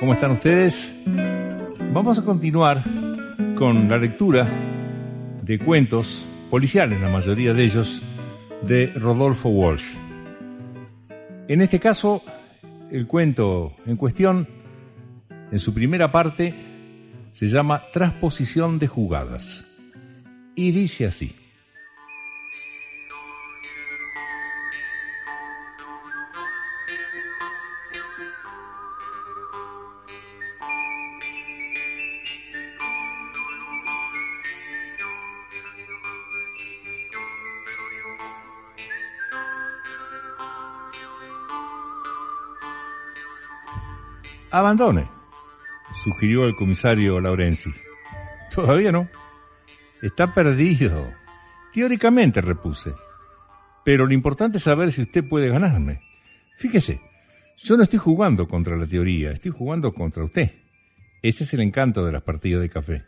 ¿Cómo están ustedes? Vamos a continuar con la lectura de cuentos policiales, la mayoría de ellos, de Rodolfo Walsh. En este caso, el cuento en cuestión, en su primera parte, se llama Transposición de jugadas. Y dice así. Abandone, sugirió el comisario Laurenzi. Todavía no. Está perdido. Teóricamente, repuse. Pero lo importante es saber si usted puede ganarme. Fíjese, yo no estoy jugando contra la teoría, estoy jugando contra usted. Ese es el encanto de las partidas de café.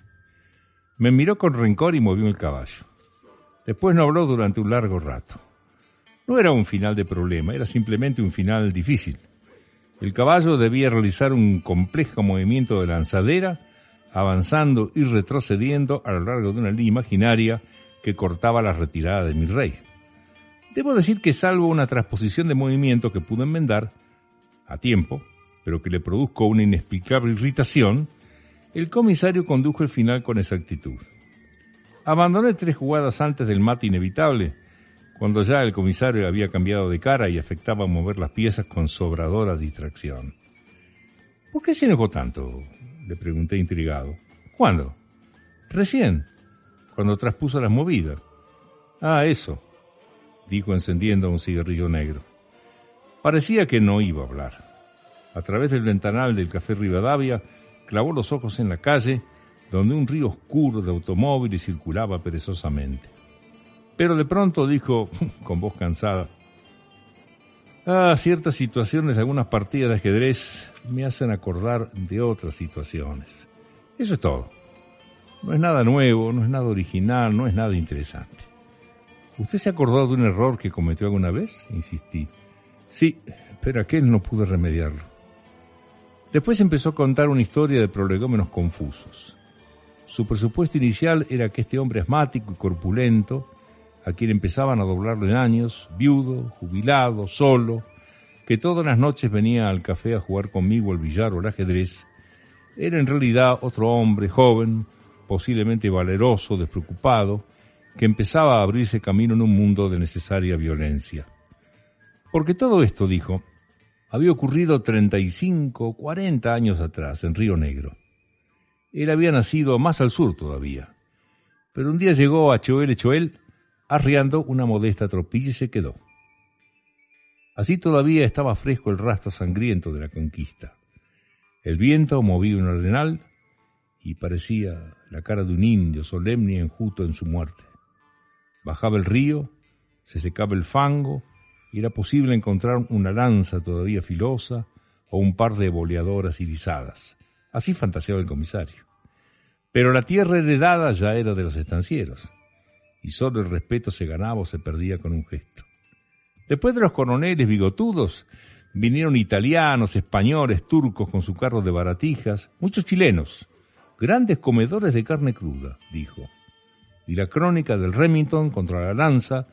Me miró con rencor y movió el caballo. Después no habló durante un largo rato. No era un final de problema, era simplemente un final difícil. El caballo debía realizar un complejo movimiento de lanzadera, avanzando y retrocediendo a lo largo de una línea imaginaria que cortaba la retirada de mi rey. Debo decir que salvo una transposición de movimiento que pudo enmendar a tiempo, pero que le produjo una inexplicable irritación, el comisario condujo el final con exactitud. Abandoné tres jugadas antes del mate inevitable, cuando ya el comisario había cambiado de cara y afectaba mover las piezas con sobradora distracción. ¿Por qué se enojó tanto? le pregunté intrigado. ¿Cuándo? Recién, cuando traspuso las movidas. Ah, eso, dijo encendiendo un cigarrillo negro. Parecía que no iba a hablar. A través del ventanal del café Rivadavia, clavó los ojos en la calle, donde un río oscuro de automóviles circulaba perezosamente. Pero de pronto dijo, con voz cansada, Ah, ciertas situaciones algunas partidas de ajedrez me hacen acordar de otras situaciones. Eso es todo. No es nada nuevo, no es nada original, no es nada interesante. ¿Usted se acordó de un error que cometió alguna vez? Insistí. Sí, pero aquel no pude remediarlo. Después empezó a contar una historia de prolegómenos confusos. Su presupuesto inicial era que este hombre asmático y corpulento a quien empezaban a doblarle en años, viudo, jubilado, solo, que todas las noches venía al café a jugar conmigo al billar o al ajedrez, era en realidad otro hombre joven, posiblemente valeroso, despreocupado, que empezaba a abrirse camino en un mundo de necesaria violencia. Porque todo esto, dijo, había ocurrido 35 o 40 años atrás, en Río Negro. Él había nacido más al sur todavía. Pero un día llegó a Choel Choel arriando una modesta tropilla y se quedó. Así todavía estaba fresco el rastro sangriento de la conquista. El viento movía un arenal y parecía la cara de un indio solemne y enjuto en su muerte. Bajaba el río, se secaba el fango y era posible encontrar una lanza todavía filosa o un par de boleadoras irisadas. Así fantaseaba el comisario. Pero la tierra heredada ya era de los estancieros y solo el respeto se ganaba o se perdía con un gesto. Después de los coroneles bigotudos, vinieron italianos, españoles, turcos con su carro de baratijas, muchos chilenos, grandes comedores de carne cruda, dijo. Y la crónica del Remington contra la lanza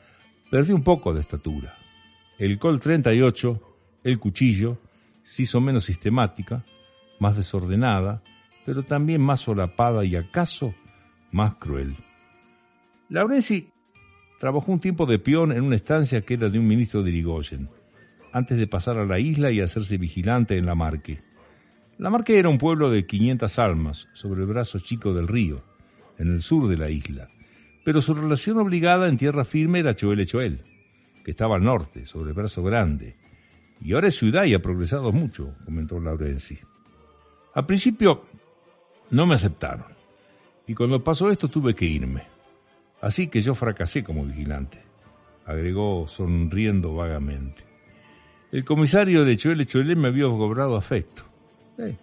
perdió un poco de estatura. El Col 38, el cuchillo, se hizo menos sistemática, más desordenada, pero también más solapada y acaso más cruel. Laurenzi trabajó un tiempo de peón en una estancia que era de un ministro de Irigoyen. antes de pasar a la isla y hacerse vigilante en la Marque. La Marque era un pueblo de 500 almas sobre el brazo chico del río, en el sur de la isla, pero su relación obligada en tierra firme era Choel Choel, que estaba al norte, sobre el brazo grande, y ahora es ciudad y ha progresado mucho, comentó Laurenzi. Al principio no me aceptaron, y cuando pasó esto tuve que irme. Así que yo fracasé como vigilante, agregó sonriendo vagamente. El comisario de Choel Choel me había cobrado afecto. Eh,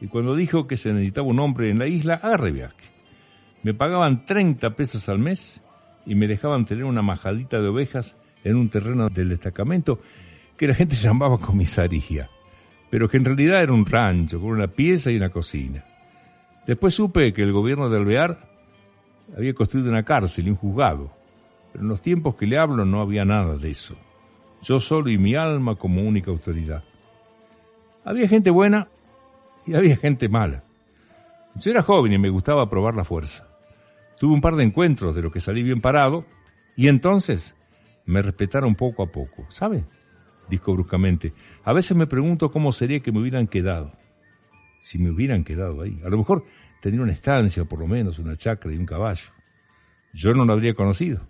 y cuando dijo que se necesitaba un hombre en la isla, agarré viaje. Me pagaban 30 pesos al mes y me dejaban tener una majadita de ovejas en un terreno del destacamento que la gente llamaba comisaría, pero que en realidad era un rancho con una pieza y una cocina. Después supe que el gobierno de Alvear había construido una cárcel y un juzgado, pero en los tiempos que le hablo no había nada de eso. Yo solo y mi alma como única autoridad. Había gente buena y había gente mala. Yo era joven y me gustaba probar la fuerza. Tuve un par de encuentros de los que salí bien parado y entonces me respetaron poco a poco. ¿Sabe? Dijo bruscamente. A veces me pregunto cómo sería que me hubieran quedado. Si me hubieran quedado ahí. A lo mejor tendría una estancia, por lo menos una chacra y un caballo. Yo no lo habría conocido.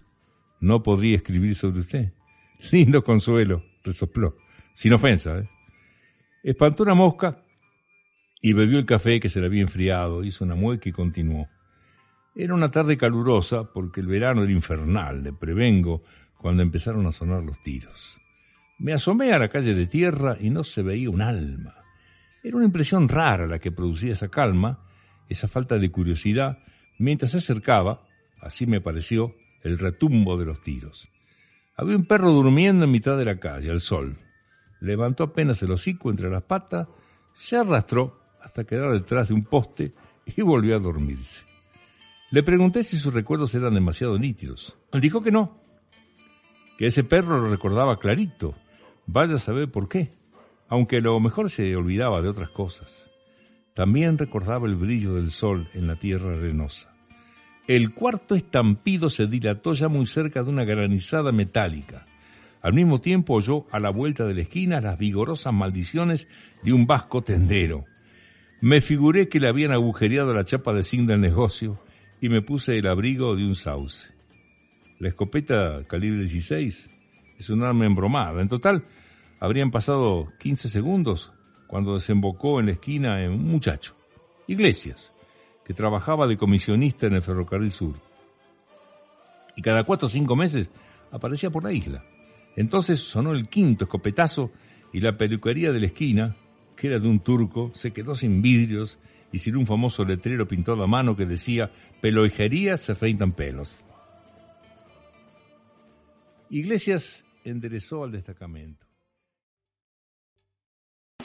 No podría escribir sobre usted. Lindo consuelo, resopló. Sin ofensa, ¿eh? Espantó una mosca y bebió el café que se le había enfriado, hizo una mueca y continuó. Era una tarde calurosa porque el verano era infernal, le prevengo, cuando empezaron a sonar los tiros. Me asomé a la calle de tierra y no se veía un alma. Era una impresión rara la que producía esa calma, esa falta de curiosidad, mientras se acercaba, así me pareció, el retumbo de los tiros. Había un perro durmiendo en mitad de la calle, al sol. Levantó apenas el hocico entre las patas, se arrastró hasta quedar detrás de un poste y volvió a dormirse. Le pregunté si sus recuerdos eran demasiado nítidos. Dijo que no, que ese perro lo recordaba clarito. Vaya a saber por qué, aunque lo mejor se olvidaba de otras cosas. También recordaba el brillo del sol en la tierra arenosa. El cuarto estampido se dilató ya muy cerca de una granizada metálica. Al mismo tiempo oyó a la vuelta de la esquina las vigorosas maldiciones de un vasco tendero. Me figuré que le habían agujereado la chapa de zinc del negocio y me puse el abrigo de un sauce. La escopeta calibre 16 es un arma embromada. En total, habrían pasado 15 segundos cuando desembocó en la esquina en un muchacho, Iglesias, que trabajaba de comisionista en el ferrocarril sur. Y cada cuatro o cinco meses aparecía por la isla. Entonces sonó el quinto escopetazo y la peluquería de la esquina, que era de un turco, se quedó sin vidrios y sin un famoso letrero pintado a mano que decía peloijería se afeitan pelos. Iglesias enderezó al destacamento.